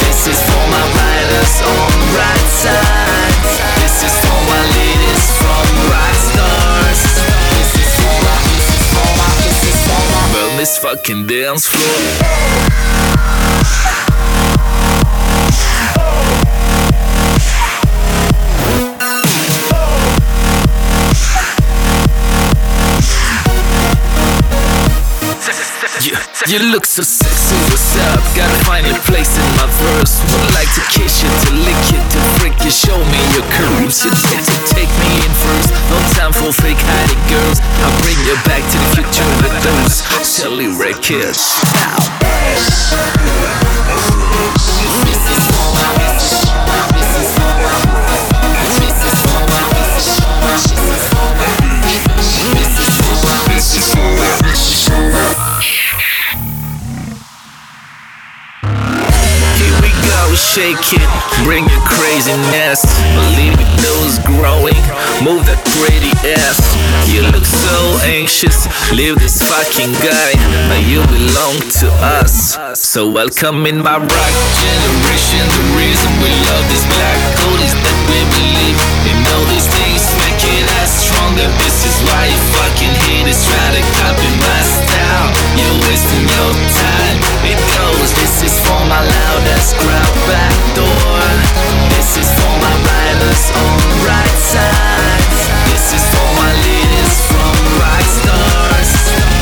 This is for my riders on right side. This is for my ladies from rock stars. This is for my, this is for my, this is for my. This fucking dance floor. You, look so sexy, what's up? Gotta find your place in my verse. Would like to kiss you, to lick you, to freak you, show me your curves. You get to take me in first. No time for fake hiding girls. I'll bring you back to the future with those silly records. Here it, bring your craziness. Believe it knows growing, move that pretty ass. You look so anxious, leave this fucking guy. But you belong to us. So welcome in my rock generation. The reason we love this black code is that we believe in all these things, stronger. This is why you fucking haters try to copy my style. You're wasting your time. It goes. This is for my loudest crowd back door. This is for my riders on right side. This is for my leaders from rock stars.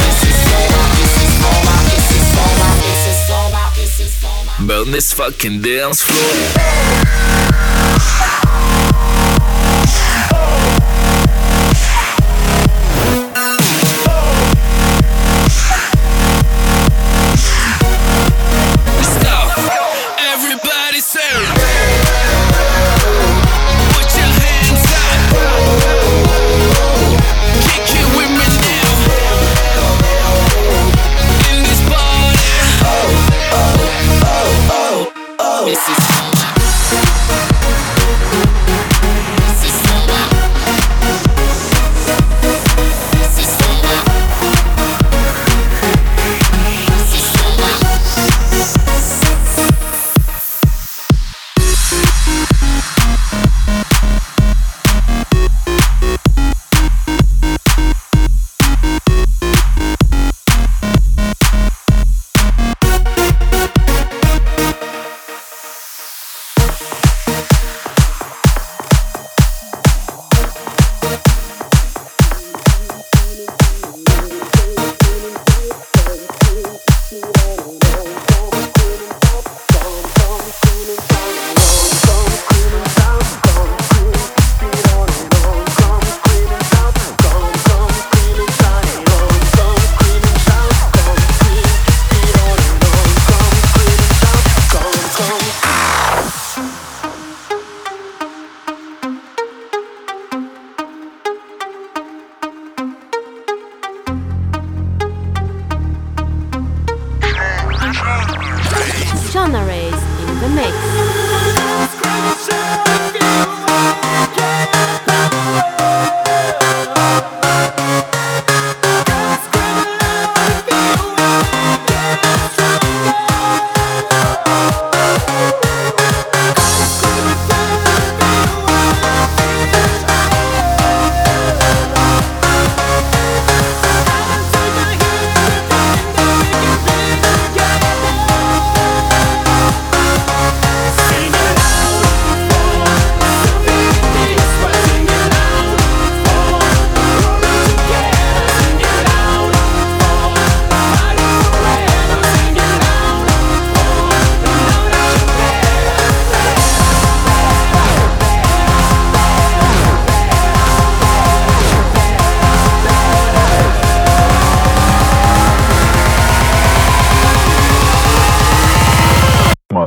This is for my, this is for my, this is for my, this is for my, this is for my. Burn this fucking dance floor.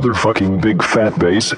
Motherfucking big fat bass.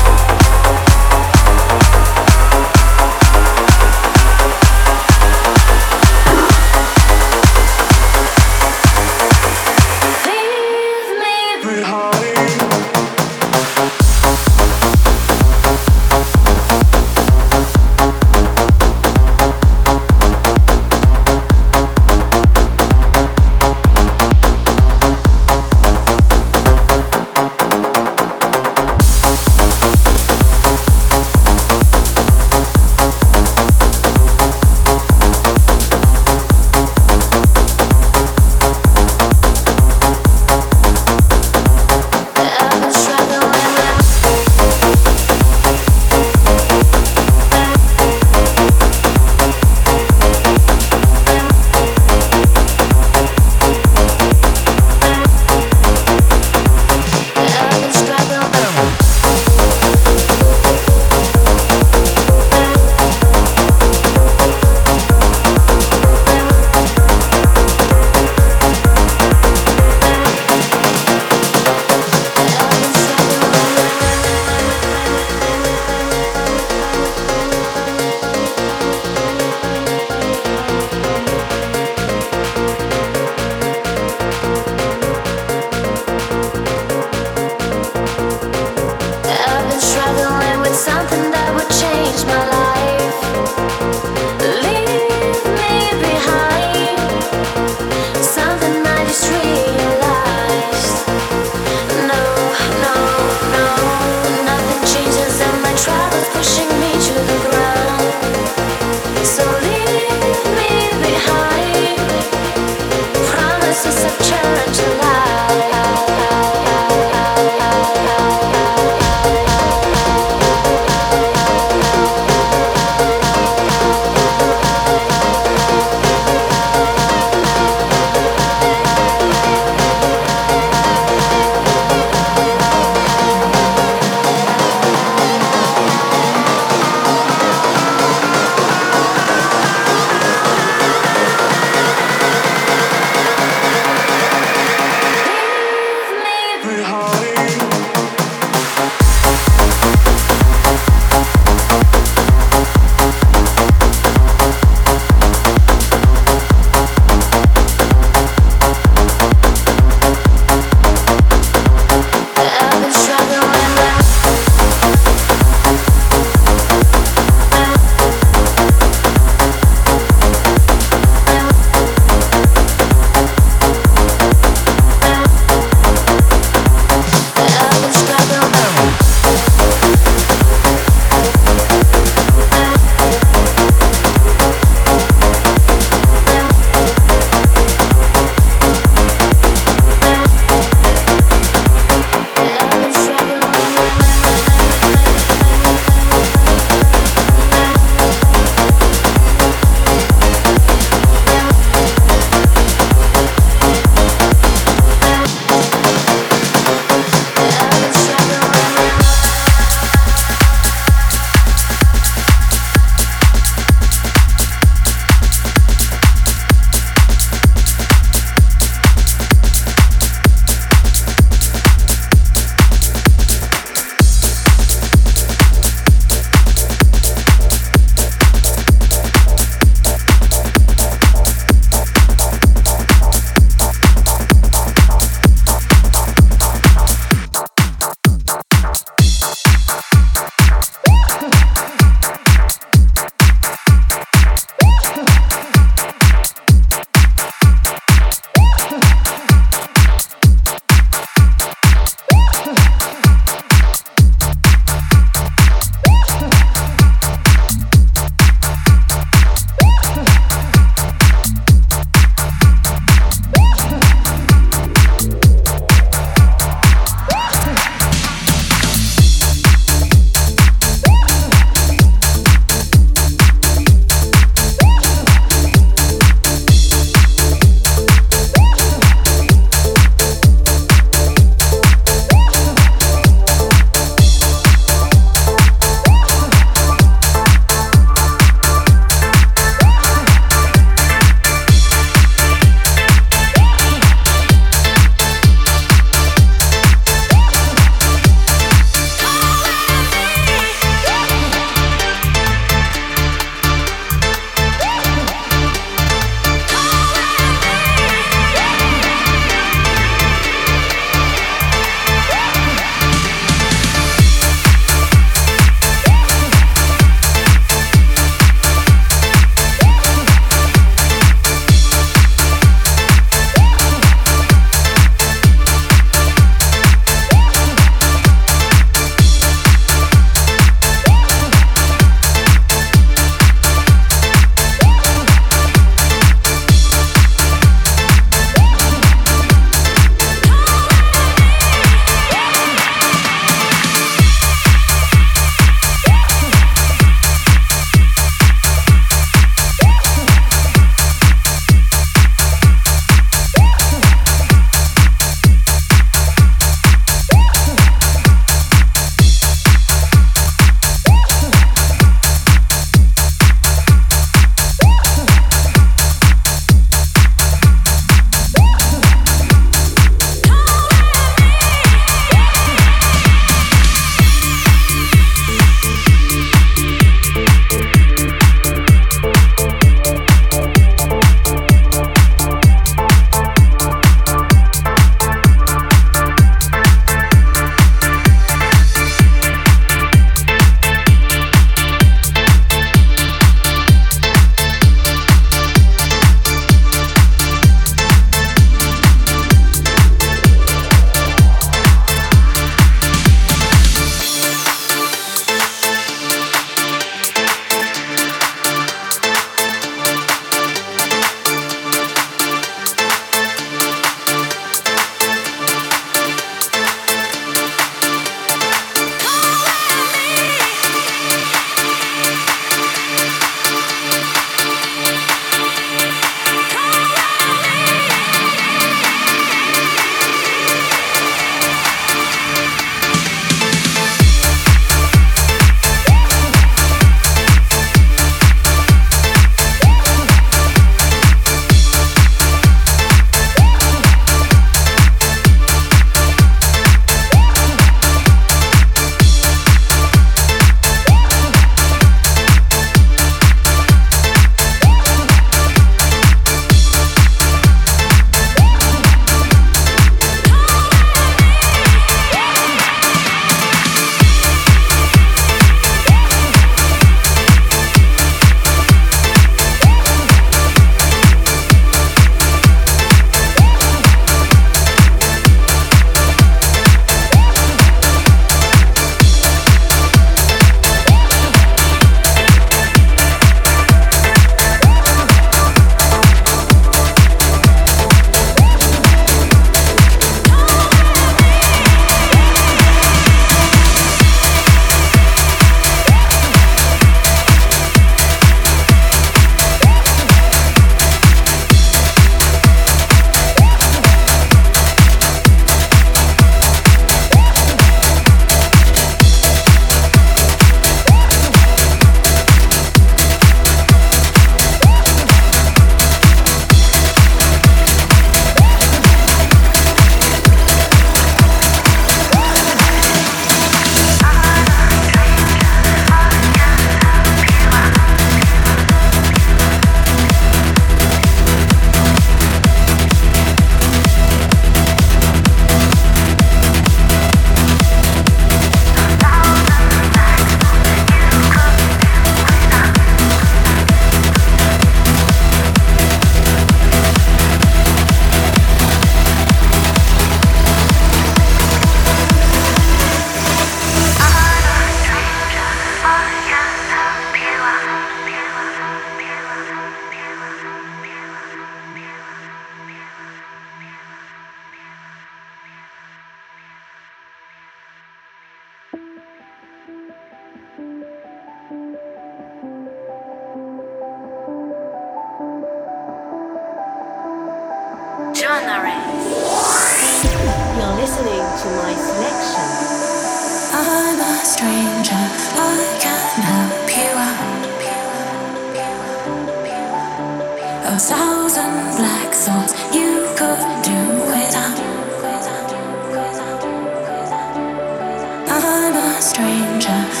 stranger.